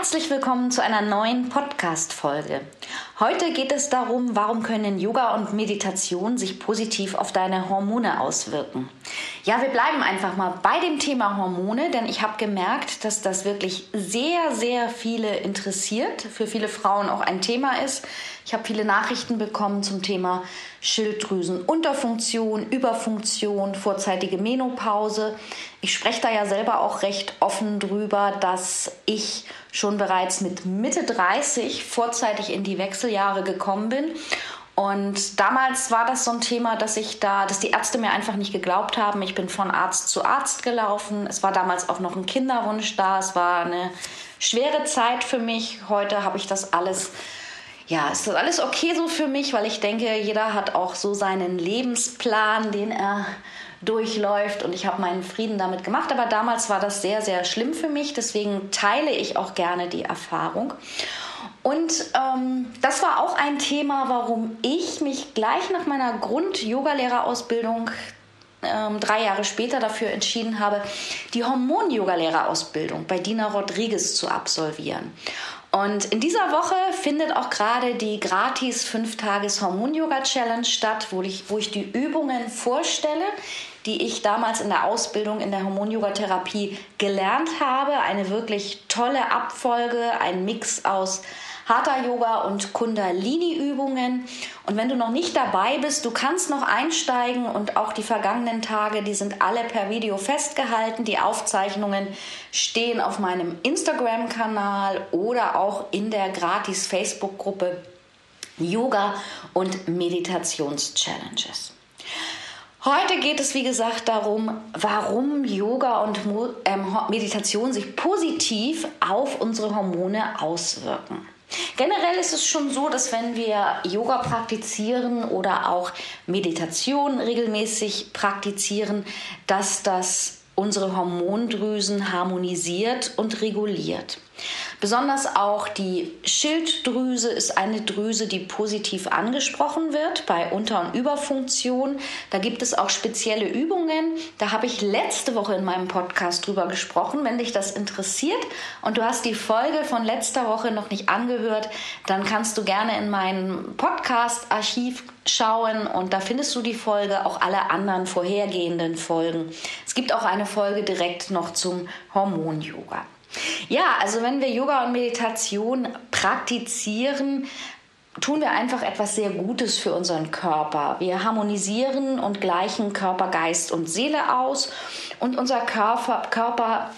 Herzlich willkommen zu einer neuen Podcast-Folge. Heute geht es darum, warum können Yoga und Meditation sich positiv auf deine Hormone auswirken. Ja, wir bleiben einfach mal bei dem Thema Hormone, denn ich habe gemerkt, dass das wirklich sehr, sehr viele interessiert, für viele Frauen auch ein Thema ist. Ich habe viele Nachrichten bekommen zum Thema Schilddrüsenunterfunktion, Überfunktion, vorzeitige Menopause. Ich spreche da ja selber auch recht offen drüber, dass ich schon bereits mit Mitte 30 vorzeitig in die Wechseljahre gekommen bin und damals war das so ein Thema, dass ich da, dass die Ärzte mir einfach nicht geglaubt haben. Ich bin von Arzt zu Arzt gelaufen. Es war damals auch noch ein Kinderwunsch da. Es war eine schwere Zeit für mich. Heute habe ich das alles, ja, ist das alles okay so für mich, weil ich denke, jeder hat auch so seinen Lebensplan, den er durchläuft und ich habe meinen Frieden damit gemacht. Aber damals war das sehr, sehr schlimm für mich. Deswegen teile ich auch gerne die Erfahrung. Und ähm, das war auch ein Thema, warum ich mich gleich nach meiner Grund-Yoga-Lehrerausbildung ähm, drei Jahre später dafür entschieden habe, die Hormon-Yoga-Lehrerausbildung bei Dina Rodriguez zu absolvieren. Und in dieser Woche findet auch gerade die gratis 5-Tages-Hormon-Yoga-Challenge statt, wo ich, wo ich die Übungen vorstelle, die ich damals in der Ausbildung in der Hormon-Yoga-Therapie gelernt habe. Eine wirklich tolle Abfolge, ein Mix aus Hatha Yoga und Kundalini Übungen. Und wenn du noch nicht dabei bist, du kannst noch einsteigen und auch die vergangenen Tage, die sind alle per Video festgehalten. Die Aufzeichnungen stehen auf meinem Instagram Kanal oder auch in der gratis Facebook Gruppe Yoga und Meditations Challenges. Heute geht es, wie gesagt, darum, warum Yoga und ähm, Meditation sich positiv auf unsere Hormone auswirken. Generell ist es schon so, dass wenn wir Yoga praktizieren oder auch Meditation regelmäßig praktizieren, dass das unsere Hormondrüsen harmonisiert und reguliert. Besonders auch die Schilddrüse ist eine Drüse, die positiv angesprochen wird bei Unter- und Überfunktion. Da gibt es auch spezielle Übungen. Da habe ich letzte Woche in meinem Podcast drüber gesprochen. Wenn dich das interessiert und du hast die Folge von letzter Woche noch nicht angehört, dann kannst du gerne in meinem Podcast-Archiv schauen und da findest du die Folge, auch alle anderen vorhergehenden Folgen. Es gibt auch eine Folge direkt noch zum Hormon-Yoga. Ja, also wenn wir Yoga und Meditation praktizieren, tun wir einfach etwas sehr Gutes für unseren Körper. Wir harmonisieren und gleichen Körper, Geist und Seele aus und unser Körper, Körper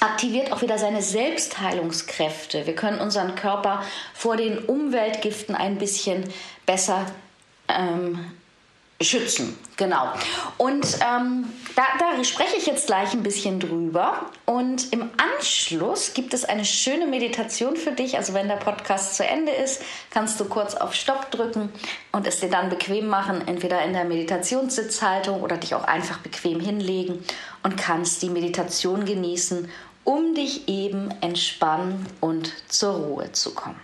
aktiviert auch wieder seine Selbstheilungskräfte. Wir können unseren Körper vor den Umweltgiften ein bisschen besser ähm, schützen. Genau. Und ähm, da, da spreche ich jetzt gleich ein bisschen drüber. Und im Anschluss gibt es eine schöne Meditation für dich. Also wenn der Podcast zu Ende ist, kannst du kurz auf Stopp drücken und es dir dann bequem machen, entweder in der Meditationssitzhaltung oder dich auch einfach bequem hinlegen und kannst die Meditation genießen, um dich eben entspannen und zur Ruhe zu kommen.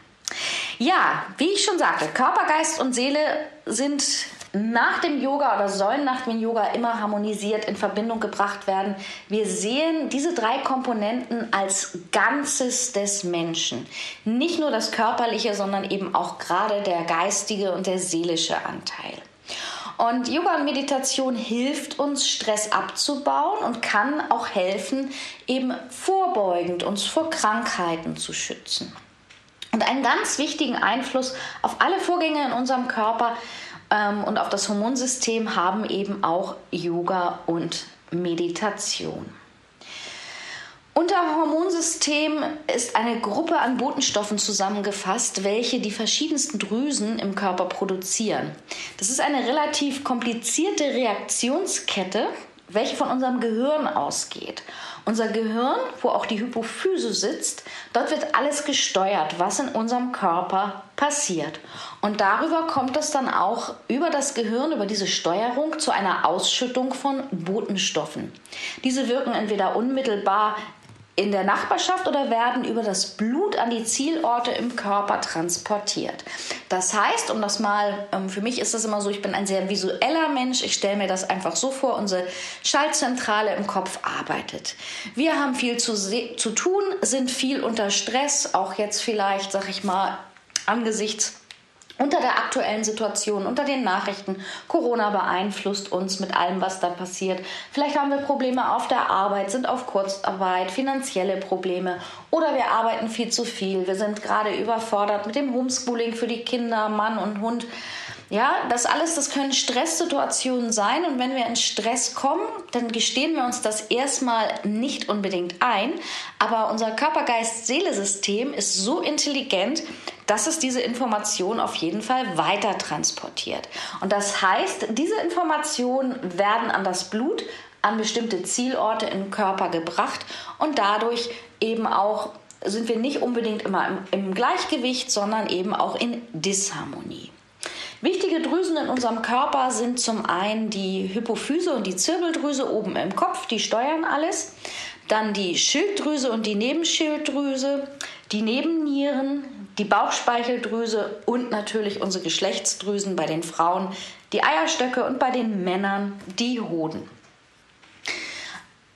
Ja, wie ich schon sagte, Körper, Geist und Seele sind nach dem Yoga oder sollen nach dem Yoga immer harmonisiert in Verbindung gebracht werden. Wir sehen diese drei Komponenten als Ganzes des Menschen. Nicht nur das körperliche, sondern eben auch gerade der geistige und der seelische Anteil. Und Yoga und Meditation hilft uns, Stress abzubauen und kann auch helfen, eben vorbeugend uns vor Krankheiten zu schützen. Und einen ganz wichtigen Einfluss auf alle Vorgänge in unserem Körper ähm, und auf das Hormonsystem haben eben auch Yoga und Meditation. Unter Hormonsystem ist eine Gruppe an Botenstoffen zusammengefasst, welche die verschiedensten Drüsen im Körper produzieren. Das ist eine relativ komplizierte Reaktionskette, welche von unserem Gehirn ausgeht. Unser Gehirn, wo auch die Hypophyse sitzt, dort wird alles gesteuert, was in unserem Körper passiert. Und darüber kommt es dann auch über das Gehirn, über diese Steuerung zu einer Ausschüttung von Botenstoffen. Diese wirken entweder unmittelbar in der Nachbarschaft oder werden über das Blut an die Zielorte im Körper transportiert. Das heißt, um das mal, ähm, für mich ist das immer so, ich bin ein sehr visueller Mensch, ich stelle mir das einfach so vor, unsere Schaltzentrale im Kopf arbeitet. Wir haben viel zu, zu tun, sind viel unter Stress, auch jetzt vielleicht, sag ich mal, angesichts unter der aktuellen Situation, unter den Nachrichten. Corona beeinflusst uns mit allem, was da passiert. Vielleicht haben wir Probleme auf der Arbeit, sind auf Kurzarbeit, finanzielle Probleme oder wir arbeiten viel zu viel. Wir sind gerade überfordert mit dem Homeschooling für die Kinder, Mann und Hund. Ja, das alles, das können Stresssituationen sein und wenn wir in Stress kommen, dann gestehen wir uns das erstmal nicht unbedingt ein, aber unser Körper-Geist-Seele-System ist so intelligent, dass es diese Information auf jeden Fall weiter transportiert. Und das heißt, diese Informationen werden an das Blut, an bestimmte Zielorte im Körper gebracht und dadurch eben auch sind wir nicht unbedingt immer im, im Gleichgewicht, sondern eben auch in Disharmonie. Wichtige Drüsen in unserem Körper sind zum einen die Hypophyse und die Zirbeldrüse oben im Kopf, die steuern alles. Dann die Schilddrüse und die Nebenschilddrüse, die Nebennieren, die Bauchspeicheldrüse und natürlich unsere Geschlechtsdrüsen bei den Frauen, die Eierstöcke und bei den Männern die Hoden.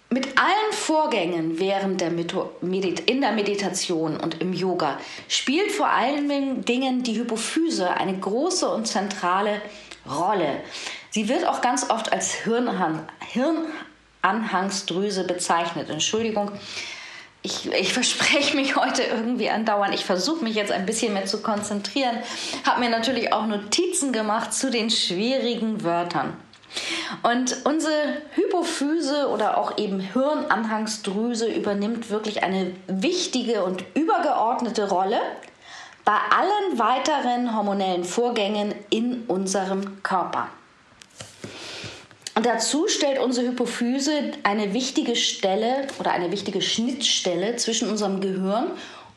Mit allen Vorgängen während der Medit in der Meditation und im Yoga spielt vor allen Dingen die Hypophyse eine große und zentrale Rolle. Sie wird auch ganz oft als Hirnanhangsdrüse bezeichnet. Entschuldigung, ich, ich, verspreche mich heute irgendwie andauernd. Ich versuche mich jetzt ein bisschen mehr zu konzentrieren. Habe mir natürlich auch Notizen gemacht zu den schwierigen Wörtern. Und unsere Hypophyse oder auch eben Hirnanhangsdrüse übernimmt wirklich eine wichtige und übergeordnete Rolle bei allen weiteren hormonellen Vorgängen in unserem Körper. Und dazu stellt unsere Hypophyse eine wichtige Stelle oder eine wichtige Schnittstelle zwischen unserem Gehirn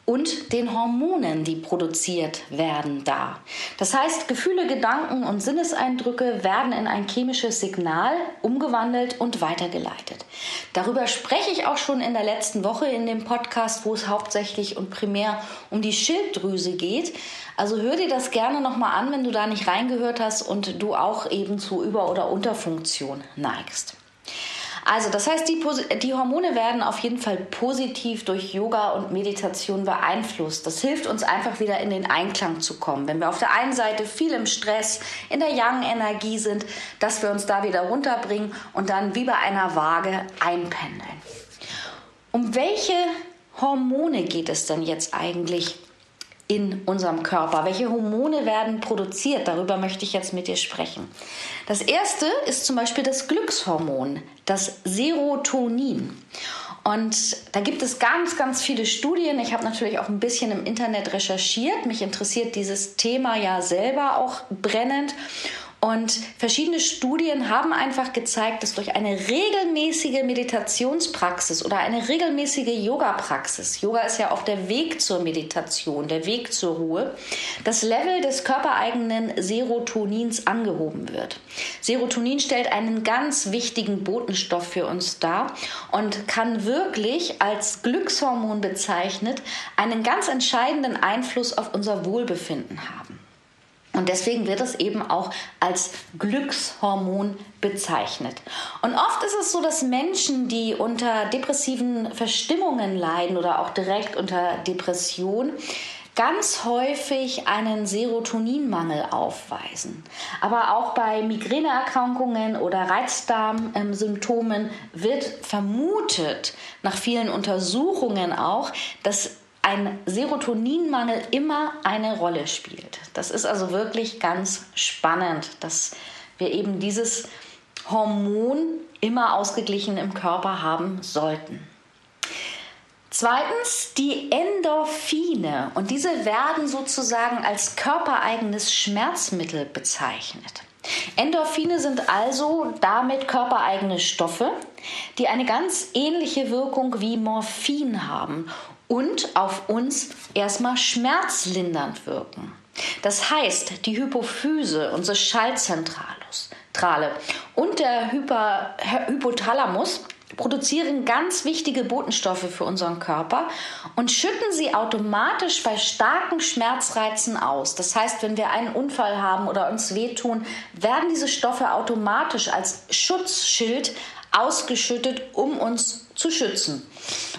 und den Hormonen, die produziert werden, dar. Das heißt, Gefühle, Gedanken und Sinneseindrücke werden in ein chemisches Signal umgewandelt und weitergeleitet. Darüber spreche ich auch schon in der letzten Woche in dem Podcast, wo es hauptsächlich und primär um die Schilddrüse geht. Also hör dir das gerne nochmal an, wenn du da nicht reingehört hast und du auch eben zu Über- oder Unterfunktion neigst. Also das heißt, die, die Hormone werden auf jeden Fall positiv durch Yoga und Meditation beeinflusst. Das hilft uns einfach wieder in den Einklang zu kommen. Wenn wir auf der einen Seite viel im Stress, in der Yang-Energie sind, dass wir uns da wieder runterbringen und dann wie bei einer Waage einpendeln. Um welche Hormone geht es denn jetzt eigentlich in unserem Körper? Welche Hormone werden produziert? Darüber möchte ich jetzt mit dir sprechen. Das erste ist zum Beispiel das Glückshormon, das Serotonin. Und da gibt es ganz, ganz viele Studien. Ich habe natürlich auch ein bisschen im Internet recherchiert. Mich interessiert dieses Thema ja selber auch brennend. Und verschiedene Studien haben einfach gezeigt, dass durch eine regelmäßige Meditationspraxis oder eine regelmäßige Yoga-Praxis, Yoga ist ja auch der Weg zur Meditation, der Weg zur Ruhe, das Level des körpereigenen Serotonins angehoben wird. Serotonin stellt einen ganz wichtigen Botenstoff für uns dar und kann wirklich als Glückshormon bezeichnet einen ganz entscheidenden Einfluss auf unser Wohlbefinden haben. Und deswegen wird es eben auch als Glückshormon bezeichnet. Und oft ist es so, dass Menschen, die unter depressiven Verstimmungen leiden oder auch direkt unter Depression, ganz häufig einen Serotoninmangel aufweisen. Aber auch bei Migräneerkrankungen oder Reizdarmsymptomen wird vermutet, nach vielen Untersuchungen auch, dass ein Serotoninmangel immer eine Rolle spielt. Das ist also wirklich ganz spannend, dass wir eben dieses Hormon immer ausgeglichen im Körper haben sollten. Zweitens die Endorphine und diese werden sozusagen als körpereigenes Schmerzmittel bezeichnet. Endorphine sind also damit körpereigene Stoffe, die eine ganz ähnliche Wirkung wie Morphin haben und auf uns erstmal schmerzlindernd wirken. Das heißt, die Hypophyse, unsere Schaltzentrale und der Hyper, Hypothalamus produzieren ganz wichtige Botenstoffe für unseren Körper und schütten sie automatisch bei starken Schmerzreizen aus. Das heißt, wenn wir einen Unfall haben oder uns wehtun, werden diese Stoffe automatisch als Schutzschild ausgeschüttet, um uns zu schützen.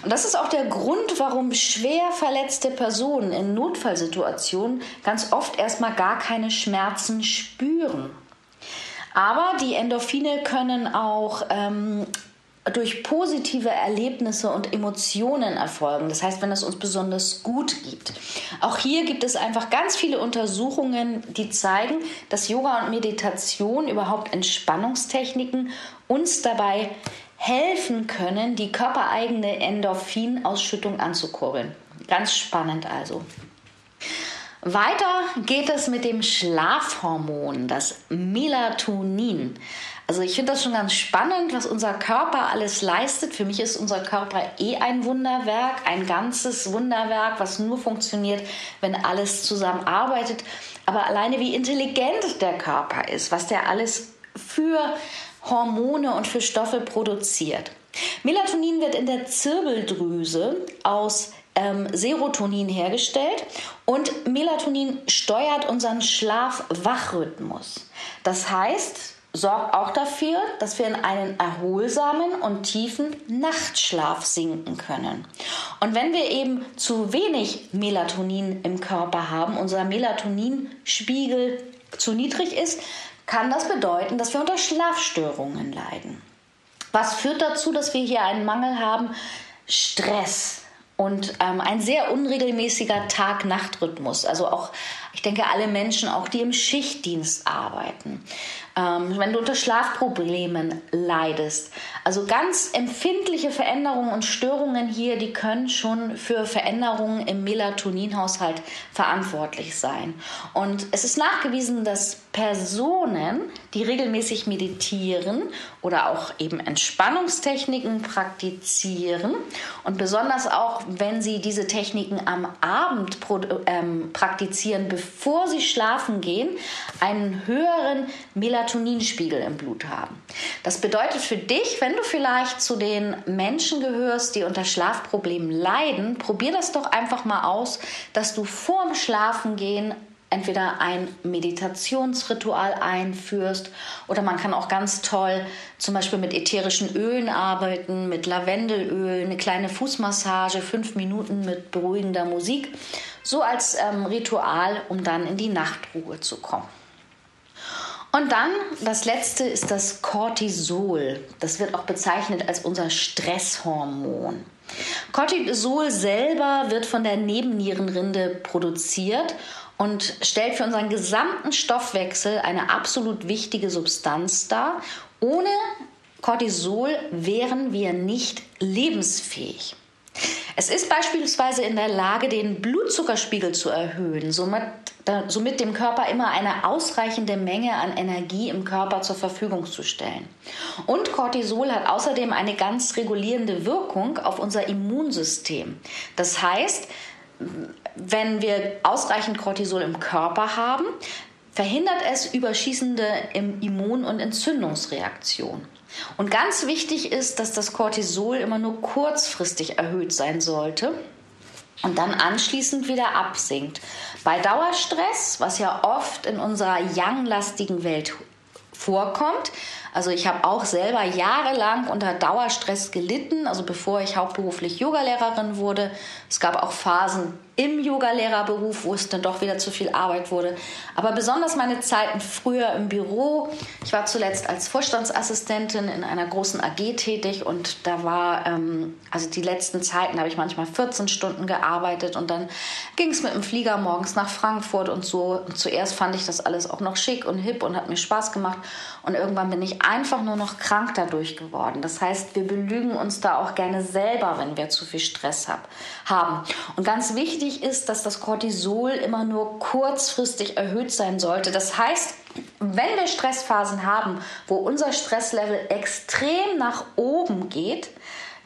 Und das ist auch der Grund, warum schwer verletzte Personen in Notfallsituationen ganz oft erstmal gar keine Schmerzen spüren. Aber die Endorphine können auch ähm, durch positive Erlebnisse und Emotionen erfolgen. Das heißt, wenn es uns besonders gut geht. Auch hier gibt es einfach ganz viele Untersuchungen, die zeigen, dass Yoga und Meditation überhaupt Entspannungstechniken uns dabei helfen können, die körpereigene Endorphinausschüttung anzukurbeln. Ganz spannend also. Weiter geht es mit dem Schlafhormon, das Melatonin. Also ich finde das schon ganz spannend, was unser Körper alles leistet. Für mich ist unser Körper eh ein Wunderwerk, ein ganzes Wunderwerk, was nur funktioniert, wenn alles zusammenarbeitet. Aber alleine wie intelligent der Körper ist, was der alles für Hormone und für Stoffe produziert. Melatonin wird in der Zirbeldrüse aus ähm, Serotonin hergestellt und Melatonin steuert unseren Schlaf-Wach-Rhythmus. Das heißt, sorgt auch dafür, dass wir in einen erholsamen und tiefen Nachtschlaf sinken können. Und wenn wir eben zu wenig Melatonin im Körper haben, unser Melatoninspiegel zu niedrig ist, kann das bedeuten, dass wir unter Schlafstörungen leiden. Was führt dazu, dass wir hier einen Mangel haben? Stress und ähm, ein sehr unregelmäßiger Tag-Nacht-Rhythmus. Also auch, ich denke, alle Menschen, auch die im Schichtdienst arbeiten ähm, wenn du unter Schlafproblemen leidest. Also ganz empfindliche Veränderungen und Störungen hier, die können schon für Veränderungen im Melatoninhaushalt verantwortlich sein. Und es ist nachgewiesen, dass Personen, die regelmäßig meditieren oder auch eben Entspannungstechniken praktizieren und besonders auch, wenn sie diese Techniken am Abend ähm, praktizieren, bevor sie schlafen gehen, einen höheren Melatoninspiegel im Blut haben. Das bedeutet für dich, wenn du vielleicht zu den Menschen gehörst, die unter Schlafproblemen leiden, probier das doch einfach mal aus, dass du vorm Schlafengehen entweder ein Meditationsritual einführst oder man kann auch ganz toll zum Beispiel mit ätherischen Ölen arbeiten, mit Lavendelöl, eine kleine Fußmassage, fünf Minuten mit beruhigender Musik, so als ähm, Ritual, um dann in die Nachtruhe zu kommen. Und dann das letzte ist das Cortisol. Das wird auch bezeichnet als unser Stresshormon. Cortisol selber wird von der Nebennierenrinde produziert und stellt für unseren gesamten Stoffwechsel eine absolut wichtige Substanz dar. Ohne Cortisol wären wir nicht lebensfähig. Es ist beispielsweise in der Lage, den Blutzuckerspiegel zu erhöhen, somit, somit dem Körper immer eine ausreichende Menge an Energie im Körper zur Verfügung zu stellen. Und Cortisol hat außerdem eine ganz regulierende Wirkung auf unser Immunsystem. Das heißt, wenn wir ausreichend Cortisol im Körper haben, verhindert es überschießende Immun- und Entzündungsreaktionen. Und ganz wichtig ist, dass das Cortisol immer nur kurzfristig erhöht sein sollte und dann anschließend wieder absinkt. Bei Dauerstress, was ja oft in unserer yang-lastigen Welt vorkommt, also ich habe auch selber jahrelang unter Dauerstress gelitten, also bevor ich hauptberuflich Yogalehrerin wurde. Es gab auch Phasen, im Yogalehrerberuf, wo es dann doch wieder zu viel Arbeit wurde. Aber besonders meine Zeiten früher im Büro. Ich war zuletzt als Vorstandsassistentin in einer großen AG tätig und da war, ähm, also die letzten Zeiten habe ich manchmal 14 Stunden gearbeitet und dann ging es mit dem Flieger morgens nach Frankfurt und so. Und zuerst fand ich das alles auch noch schick und hip und hat mir Spaß gemacht. Und irgendwann bin ich einfach nur noch krank dadurch geworden. Das heißt, wir belügen uns da auch gerne selber, wenn wir zu viel Stress hab, haben. Und ganz wichtig ist, dass das Cortisol immer nur kurzfristig erhöht sein sollte. Das heißt, wenn wir Stressphasen haben, wo unser Stresslevel extrem nach oben geht,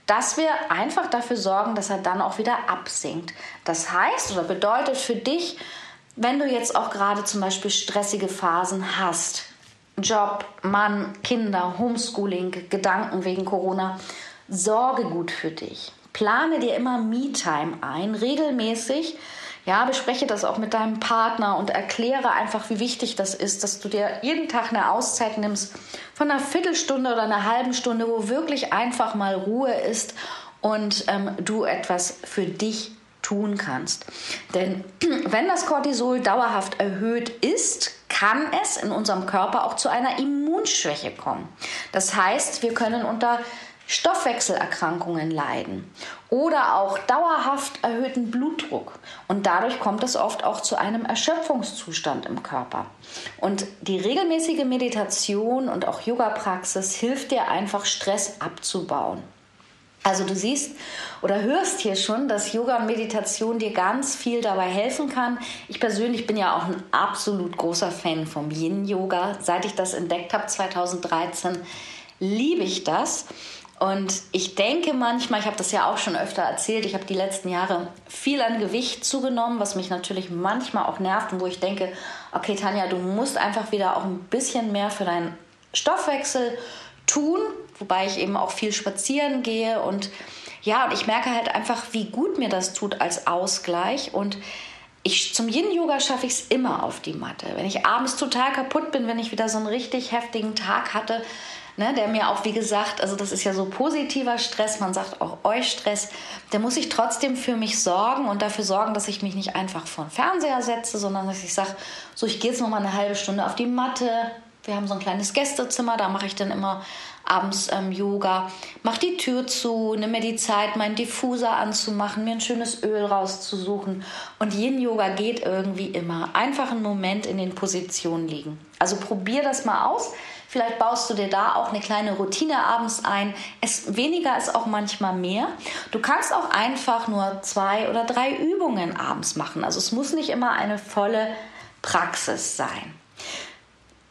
dass wir einfach dafür sorgen, dass er dann auch wieder absinkt. Das heißt oder bedeutet für dich, wenn du jetzt auch gerade zum Beispiel stressige Phasen hast, Job, Mann, Kinder, Homeschooling, Gedanken wegen Corona, sorge gut für dich. Plane dir immer Me-Time ein, regelmäßig. Ja, bespreche das auch mit deinem Partner und erkläre einfach, wie wichtig das ist, dass du dir jeden Tag eine Auszeit nimmst von einer Viertelstunde oder einer halben Stunde, wo wirklich einfach mal Ruhe ist und ähm, du etwas für dich tun kannst. Denn wenn das Cortisol dauerhaft erhöht ist, kann es in unserem Körper auch zu einer Immunschwäche kommen. Das heißt, wir können unter Stoffwechselerkrankungen leiden oder auch dauerhaft erhöhten Blutdruck. Und dadurch kommt es oft auch zu einem Erschöpfungszustand im Körper. Und die regelmäßige Meditation und auch Yoga-Praxis hilft dir einfach, Stress abzubauen. Also du siehst oder hörst hier schon, dass Yoga und Meditation dir ganz viel dabei helfen kann. Ich persönlich bin ja auch ein absolut großer Fan vom Yin-Yoga. Seit ich das entdeckt habe 2013, liebe ich das. Und ich denke manchmal, ich habe das ja auch schon öfter erzählt, ich habe die letzten Jahre viel an Gewicht zugenommen, was mich natürlich manchmal auch nervt und wo ich denke, okay Tanja, du musst einfach wieder auch ein bisschen mehr für deinen Stoffwechsel tun wobei ich eben auch viel spazieren gehe und ja, und ich merke halt einfach, wie gut mir das tut als Ausgleich und ich, zum Yin-Yoga schaffe ich es immer auf die Matte. Wenn ich abends total kaputt bin, wenn ich wieder so einen richtig heftigen Tag hatte, ne, der mir auch, wie gesagt, also das ist ja so positiver Stress, man sagt auch euch Stress, der muss ich trotzdem für mich sorgen und dafür sorgen, dass ich mich nicht einfach vor den Fernseher setze, sondern dass ich sage, so, ich gehe jetzt noch mal eine halbe Stunde auf die Matte. Wir haben so ein kleines Gästezimmer, da mache ich dann immer abends ähm, Yoga. Mach die Tür zu, nimm mir die Zeit, meinen Diffuser anzumachen, mir ein schönes Öl rauszusuchen. Und Yin-Yoga geht irgendwie immer. Einfach einen Moment in den Positionen liegen. Also probier das mal aus. Vielleicht baust du dir da auch eine kleine Routine abends ein. Es, weniger ist auch manchmal mehr. Du kannst auch einfach nur zwei oder drei Übungen abends machen. Also es muss nicht immer eine volle Praxis sein.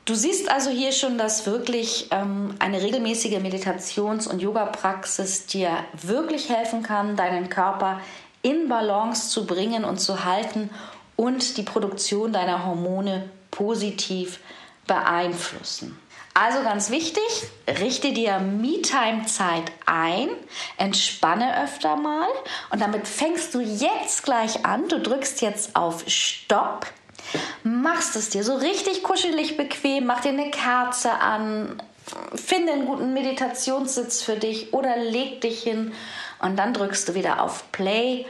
Du siehst also hier schon, dass wirklich ähm, eine regelmäßige Meditations- und Yoga-Praxis dir wirklich helfen kann, deinen Körper in Balance zu bringen und zu halten und die Produktion deiner Hormone positiv beeinflussen. Also ganz wichtig, richte dir Me-Time-Zeit ein, entspanne öfter mal und damit fängst du jetzt gleich an. Du drückst jetzt auf Stopp machst es dir so richtig kuschelig bequem, mach dir eine Kerze an, finde einen guten Meditationssitz für dich oder leg dich hin und dann drückst du wieder auf Play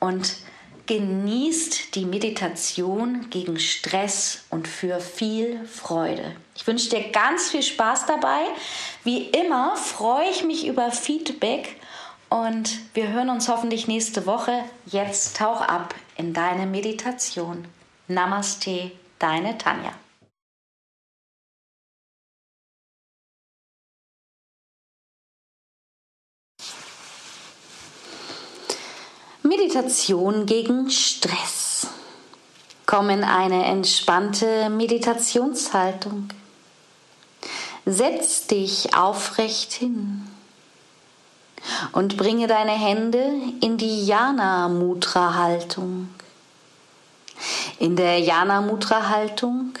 und genießt die Meditation gegen Stress und für viel Freude. Ich wünsche dir ganz viel Spaß dabei. Wie immer freue ich mich über Feedback und wir hören uns hoffentlich nächste Woche. Jetzt tauch ab in deine Meditation. Namaste, deine Tanja. Meditation gegen Stress. Komm in eine entspannte Meditationshaltung. Setz dich aufrecht hin und bringe deine Hände in die Jana Mudra Haltung. In der Jana Mudra Haltung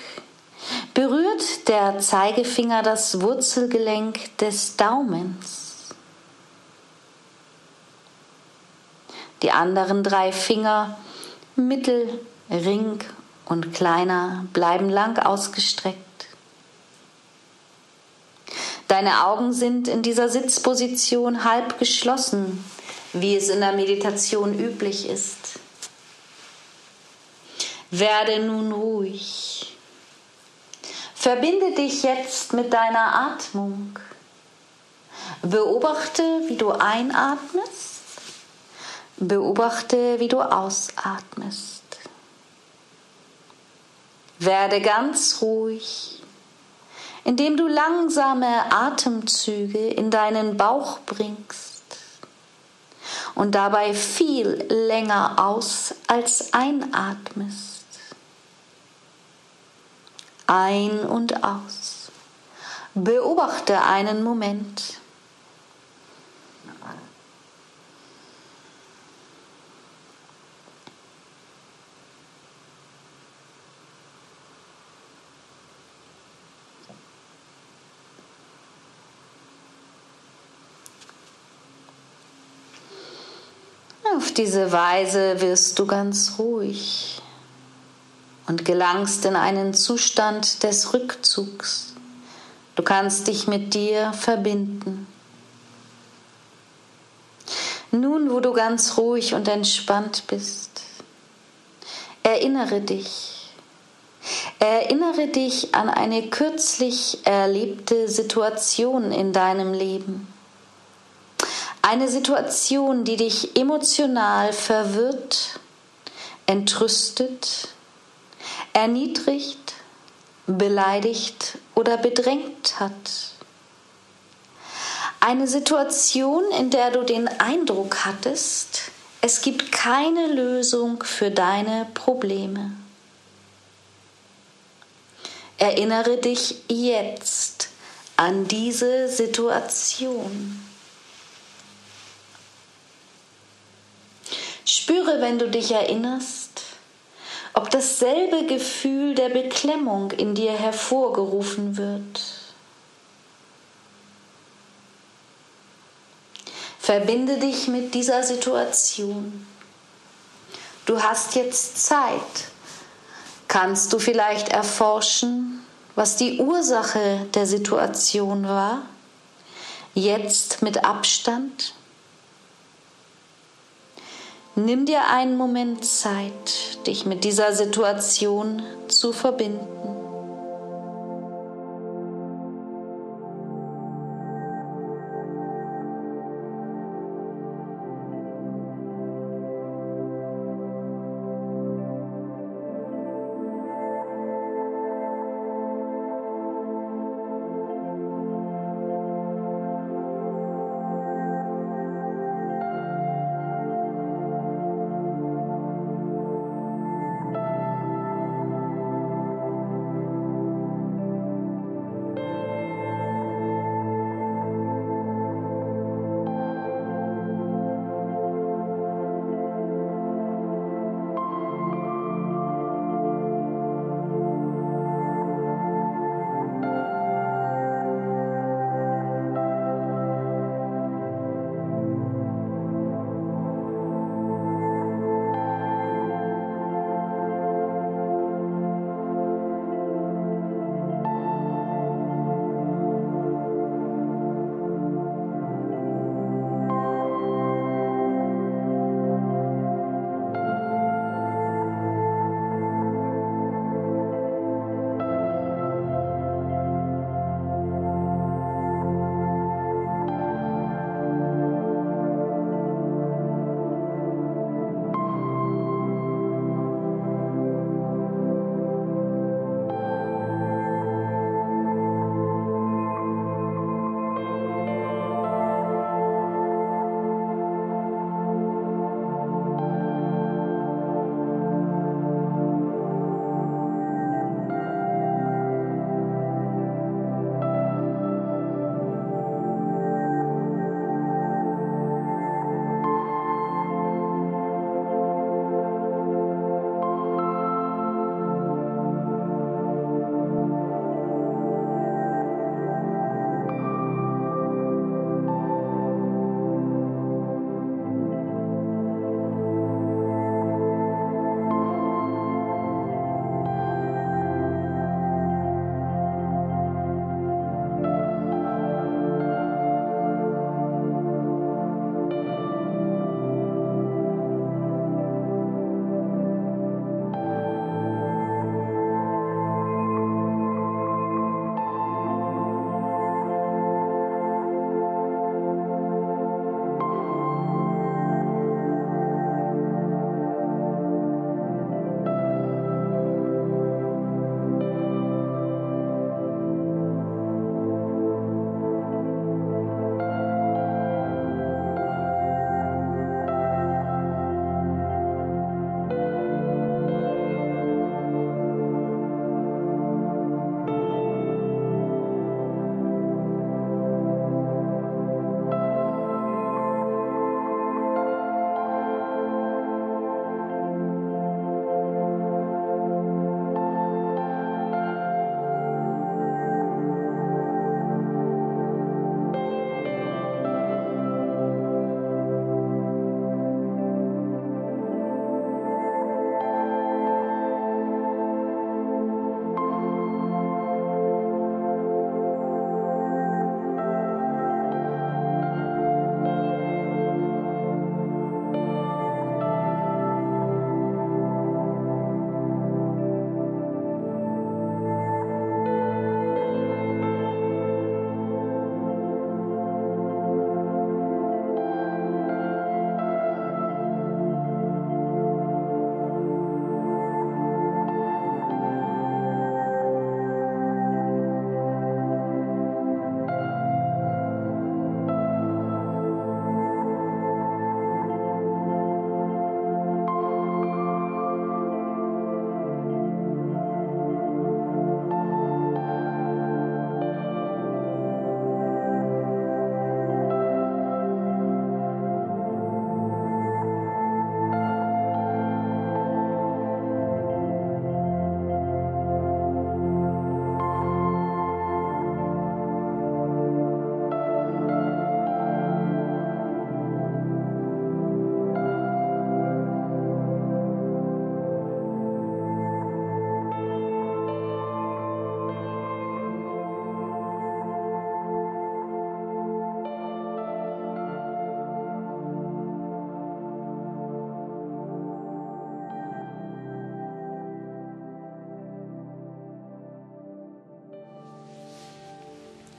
berührt der Zeigefinger das Wurzelgelenk des Daumens. Die anderen drei Finger, Mittel, Ring und Kleiner, bleiben lang ausgestreckt. Deine Augen sind in dieser Sitzposition halb geschlossen, wie es in der Meditation üblich ist. Werde nun ruhig. Verbinde dich jetzt mit deiner Atmung. Beobachte, wie du einatmest. Beobachte, wie du ausatmest. Werde ganz ruhig, indem du langsame Atemzüge in deinen Bauch bringst und dabei viel länger aus als einatmest. Ein und aus. Beobachte einen Moment. Auf diese Weise wirst du ganz ruhig und gelangst in einen Zustand des Rückzugs. Du kannst dich mit dir verbinden. Nun, wo du ganz ruhig und entspannt bist, erinnere dich. Erinnere dich an eine kürzlich erlebte Situation in deinem Leben. Eine Situation, die dich emotional verwirrt, entrüstet, erniedrigt, beleidigt oder bedrängt hat. Eine Situation, in der du den Eindruck hattest, es gibt keine Lösung für deine Probleme. Erinnere dich jetzt an diese Situation. Spüre, wenn du dich erinnerst, ob dasselbe Gefühl der Beklemmung in dir hervorgerufen wird. Verbinde dich mit dieser Situation. Du hast jetzt Zeit. Kannst du vielleicht erforschen, was die Ursache der Situation war? Jetzt mit Abstand? Nimm dir einen Moment Zeit, dich mit dieser Situation zu verbinden.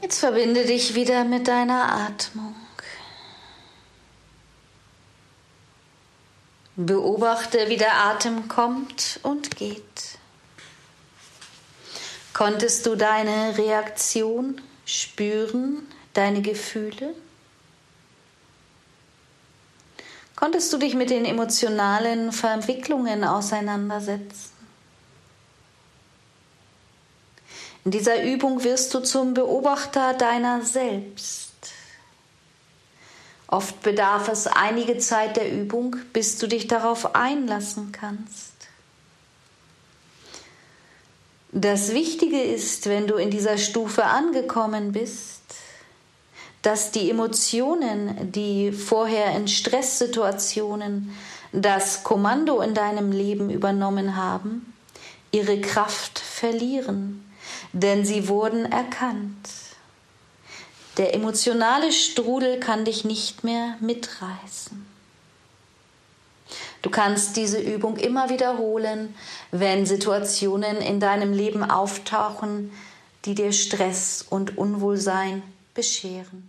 Jetzt verbinde dich wieder mit deiner Atmung. Beobachte, wie der Atem kommt und geht. Konntest du deine Reaktion spüren, deine Gefühle? Konntest du dich mit den emotionalen Verwicklungen auseinandersetzen? In dieser Übung wirst du zum Beobachter deiner selbst. Oft bedarf es einige Zeit der Übung, bis du dich darauf einlassen kannst. Das Wichtige ist, wenn du in dieser Stufe angekommen bist, dass die Emotionen, die vorher in Stresssituationen das Kommando in deinem Leben übernommen haben, ihre Kraft verlieren denn sie wurden erkannt. Der emotionale Strudel kann dich nicht mehr mitreißen. Du kannst diese Übung immer wiederholen, wenn Situationen in deinem Leben auftauchen, die dir Stress und Unwohlsein bescheren.